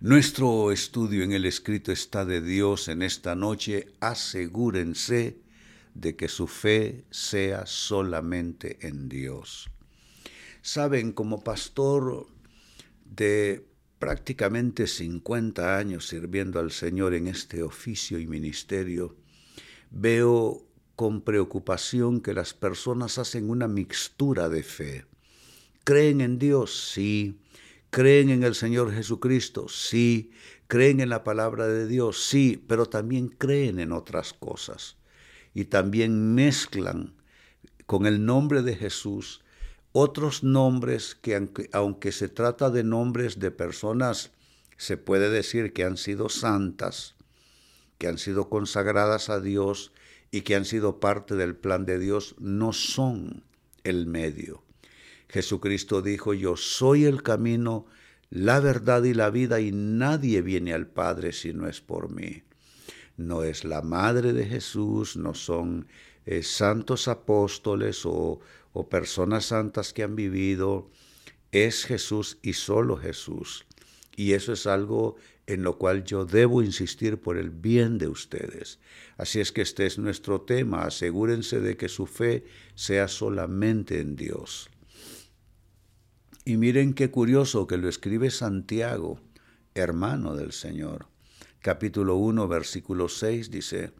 Nuestro estudio en el escrito está de Dios en esta noche. Asegúrense de que su fe sea solamente en Dios. Saben, como pastor de prácticamente 50 años sirviendo al Señor en este oficio y ministerio, veo con preocupación que las personas hacen una mixtura de fe. ¿Creen en Dios? Sí. ¿Creen en el Señor Jesucristo? Sí. ¿Creen en la palabra de Dios? Sí, pero también creen en otras cosas. Y también mezclan con el nombre de Jesús otros nombres que aunque, se trata de nombres de personas, se puede decir que han sido santas, que han sido consagradas a Dios y que han sido parte del plan de Dios, no son el medio. Jesucristo dijo, yo soy el camino, la verdad y la vida, y nadie viene al Padre si no es por mí. No es la madre de Jesús, no son eh, santos apóstoles o, o personas santas que han vivido, es Jesús y solo Jesús. Y eso es algo en lo cual yo debo insistir por el bien de ustedes. Así es que este es nuestro tema. Asegúrense de que su fe sea solamente en Dios. Y miren qué curioso que lo escribe Santiago, hermano del Señor. Capítulo 1, versículo 6 dice,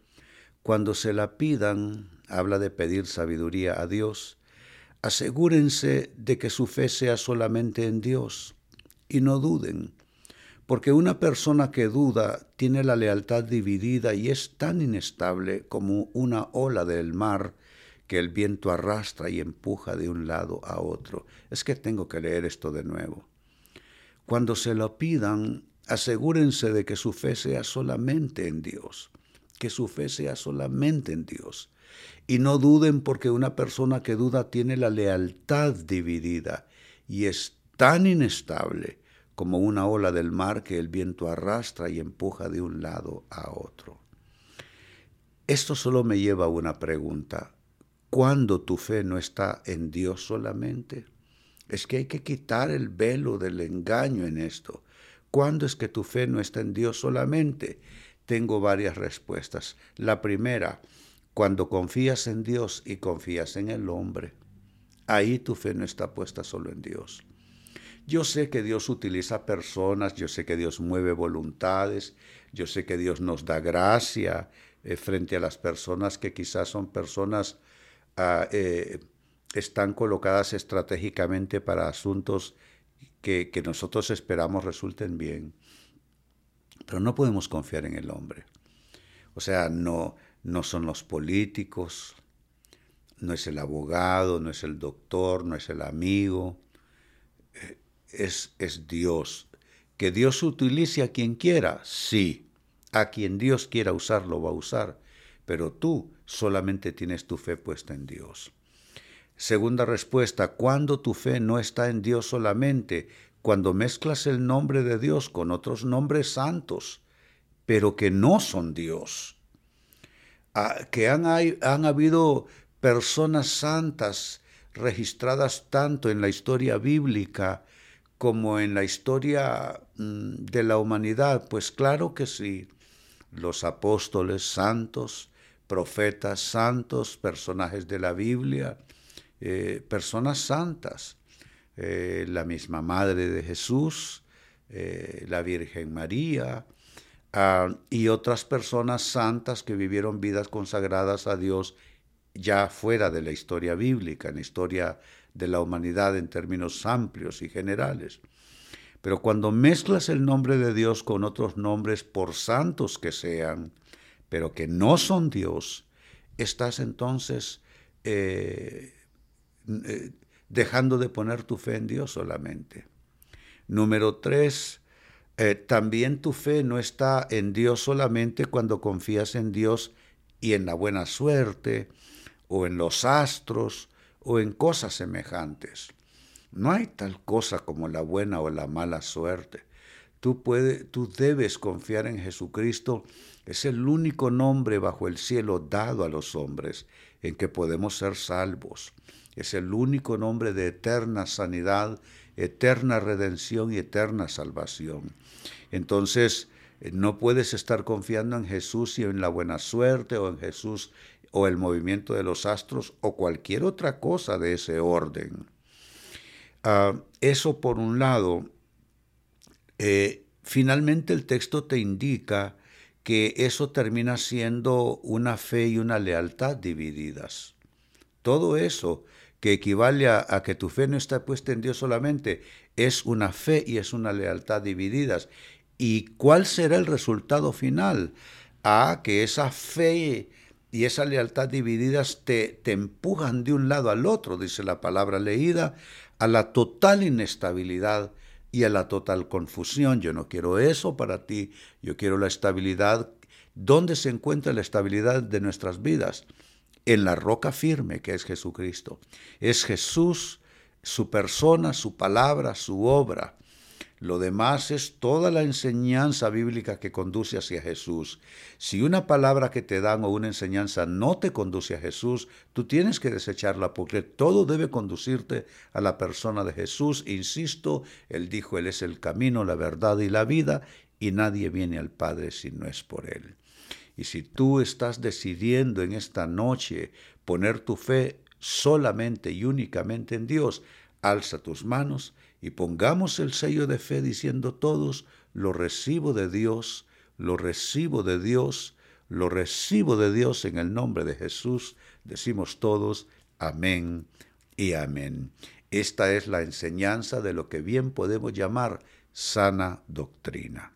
Cuando se la pidan, habla de pedir sabiduría a Dios, asegúrense de que su fe sea solamente en Dios y no duden, porque una persona que duda tiene la lealtad dividida y es tan inestable como una ola del mar que el viento arrastra y empuja de un lado a otro. Es que tengo que leer esto de nuevo. Cuando se lo pidan, asegúrense de que su fe sea solamente en Dios, que su fe sea solamente en Dios. Y no duden porque una persona que duda tiene la lealtad dividida y es tan inestable como una ola del mar que el viento arrastra y empuja de un lado a otro. Esto solo me lleva a una pregunta cuando tu fe no está en Dios solamente. Es que hay que quitar el velo del engaño en esto. ¿Cuándo es que tu fe no está en Dios solamente? Tengo varias respuestas. La primera, cuando confías en Dios y confías en el hombre. Ahí tu fe no está puesta solo en Dios. Yo sé que Dios utiliza personas, yo sé que Dios mueve voluntades, yo sé que Dios nos da gracia eh, frente a las personas que quizás son personas eh, están colocadas estratégicamente para asuntos que, nosotros esperamos resulten bien. Pero no podemos confiar en el hombre. O sea, no, no son los políticos, no es el abogado, no es el doctor, no es el amigo, eh, es, es Dios. Que Dios utilice a quien quiera, sí. A quien Dios quiera usarlo va a usar pero tú solamente tienes tu fe puesta en Dios. Segunda respuesta, cuando tu fe no está en Dios solamente, cuando mezclas el nombre de Dios con otros nombres santos, pero que no son Dios. Ah, que han, han habido personas santas registradas tanto en la historia bíblica como en la historia mm, de la humanidad, pues claro que sí. Los apóstoles santos, profetas santos, personajes de la Biblia, eh, personas santas, eh, la misma Madre de Jesús, eh, la Virgen María, ah, y otras personas santas que vivieron vidas consagradas a Dios ya fuera de la historia bíblica, en la historia de la humanidad en términos amplios y generales. Pero cuando mezclas el nombre de Dios con otros nombres, por santos que sean, pero que no son Dios, estás entonces eh, eh, dejando de poner tu fe en Dios solamente. Número tres, eh, también tu fe no está en Dios solamente cuando confías en Dios y en la buena suerte, o en los astros, o en cosas semejantes. No hay tal cosa como la buena o la mala suerte. Tú, tú debes confiar en Jesucristo. Es el único nombre bajo el cielo dado a los hombres en que podemos ser salvos. es el único nombre de eterna sanidad, eterna redención y eterna salvación. Entonces, eh, no puedes estar confiando en Jesús y en la buena suerte o en Jesús o el movimiento de los astros o cualquier otra cosa de ese orden. Ah, eso por un lado. Eh, finalmente el texto te indica que eso termina siendo una fe y una lealtad divididas. Todo eso que equivale a, que tu fe no está puesta en Dios solamente, es una fe y es una lealtad divididas. ¿Y cuál será el resultado final? A que esa fe y esa lealtad divididas te, te empujan de un lado al otro, dice la palabra leída, a la total inestabilidad y a la total confusión. Yo no quiero eso para ti, yo quiero la estabilidad. ¿Dónde se encuentra la estabilidad de nuestras vidas? En la roca firme que es Jesucristo. Es Jesús, su persona, su palabra, su obra. Lo demás es toda la enseñanza bíblica que conduce hacia Jesús. Si una palabra que te dan o una enseñanza no te conduce a Jesús, tú tienes que desecharla porque todo debe conducirte a la persona de Jesús. Insisto, Él dijo, Él es el camino, la verdad y la vida, y nadie viene al Padre si no es por Él. Y si tú estás decidiendo en esta noche poner tu fe solamente y únicamente en Dios, alza tus manos y pongamos el sello de fe diciendo todos, lo recibo de Dios, lo recibo de Dios, lo recibo de Dios en el nombre de Jesús. Decimos todos, amén y amén. Esta es la enseñanza de lo que bien podemos llamar sana doctrina.